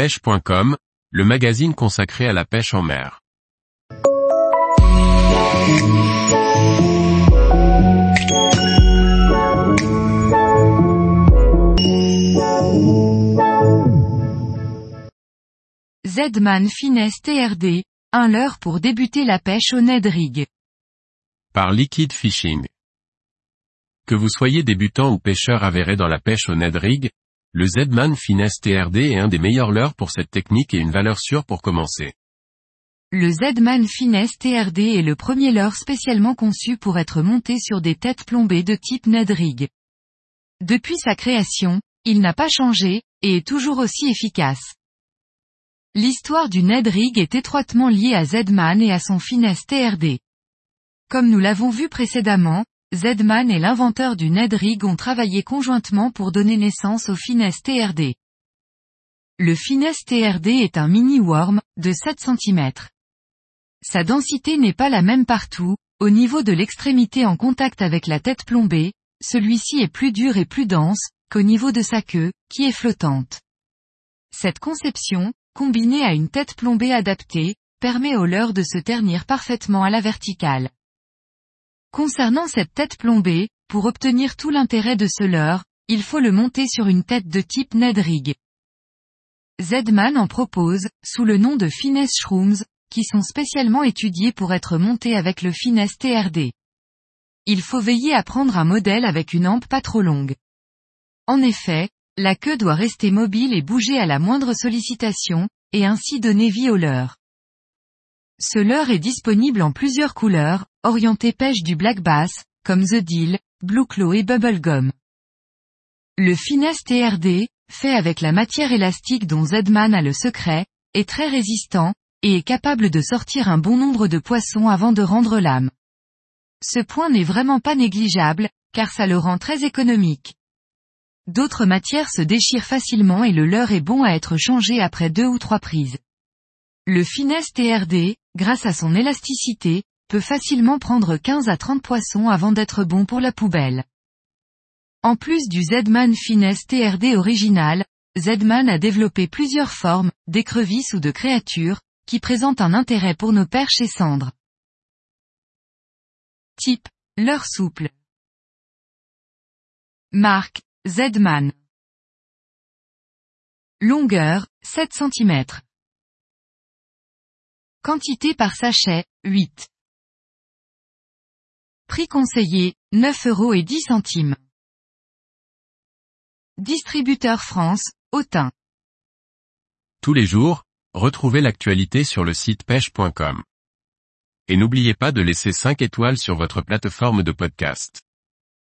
pêche.com, le magazine consacré à la pêche en mer. Zedman Finesse TRD, un leurre pour débuter la pêche au Ned Rig. Par Liquid Fishing. Que vous soyez débutant ou pêcheur avéré dans la pêche au Ned Rig, le Zedman Finesse TRD est un des meilleurs leurres pour cette technique et une valeur sûre pour commencer. Le Zedman Finesse TRD est le premier leurre spécialement conçu pour être monté sur des têtes plombées de type Ned Rig. Depuis sa création, il n'a pas changé, et est toujours aussi efficace. L'histoire du Ned Rig est étroitement liée à Zedman et à son Finesse TRD. Comme nous l'avons vu précédemment, Zedman et l'inventeur du Ned Rig ont travaillé conjointement pour donner naissance au Finesse TRD. Le Finesse TRD est un mini-worm, de 7 cm. Sa densité n'est pas la même partout, au niveau de l'extrémité en contact avec la tête plombée, celui-ci est plus dur et plus dense, qu'au niveau de sa queue, qui est flottante. Cette conception, combinée à une tête plombée adaptée, permet au leurre de se ternir parfaitement à la verticale. Concernant cette tête plombée, pour obtenir tout l'intérêt de ce leurre, il faut le monter sur une tête de type Ned Rig. Zedman en propose, sous le nom de Finesse Shrooms, qui sont spécialement étudiés pour être montés avec le Finesse TRD. Il faut veiller à prendre un modèle avec une hampe pas trop longue. En effet, la queue doit rester mobile et bouger à la moindre sollicitation, et ainsi donner vie au leurre. Ce leurre est disponible en plusieurs couleurs, orienté pêche du black bass, comme The Deal, Blue Claw et Bubblegum. Le Finesse TRD, fait avec la matière élastique dont Zedman a le secret, est très résistant, et est capable de sortir un bon nombre de poissons avant de rendre l'âme. Ce point n'est vraiment pas négligeable, car ça le rend très économique. D'autres matières se déchirent facilement et le leurre est bon à être changé après deux ou trois prises. Le Finesse TRD, grâce à son élasticité, peut facilement prendre 15 à 30 poissons avant d'être bon pour la poubelle. En plus du Zedman Finesse TRD original, Zedman a développé plusieurs formes, d'écrevisses ou de créatures, qui présentent un intérêt pour nos perches et cendres. Type, leurre souple. Marque, Zedman. Longueur, 7 cm. Quantité par sachet, 8. Prix conseillé, 9 euros et 10 centimes. Distributeur France, Autun. Tous les jours, retrouvez l'actualité sur le site pêche.com. Et n'oubliez pas de laisser 5 étoiles sur votre plateforme de podcast.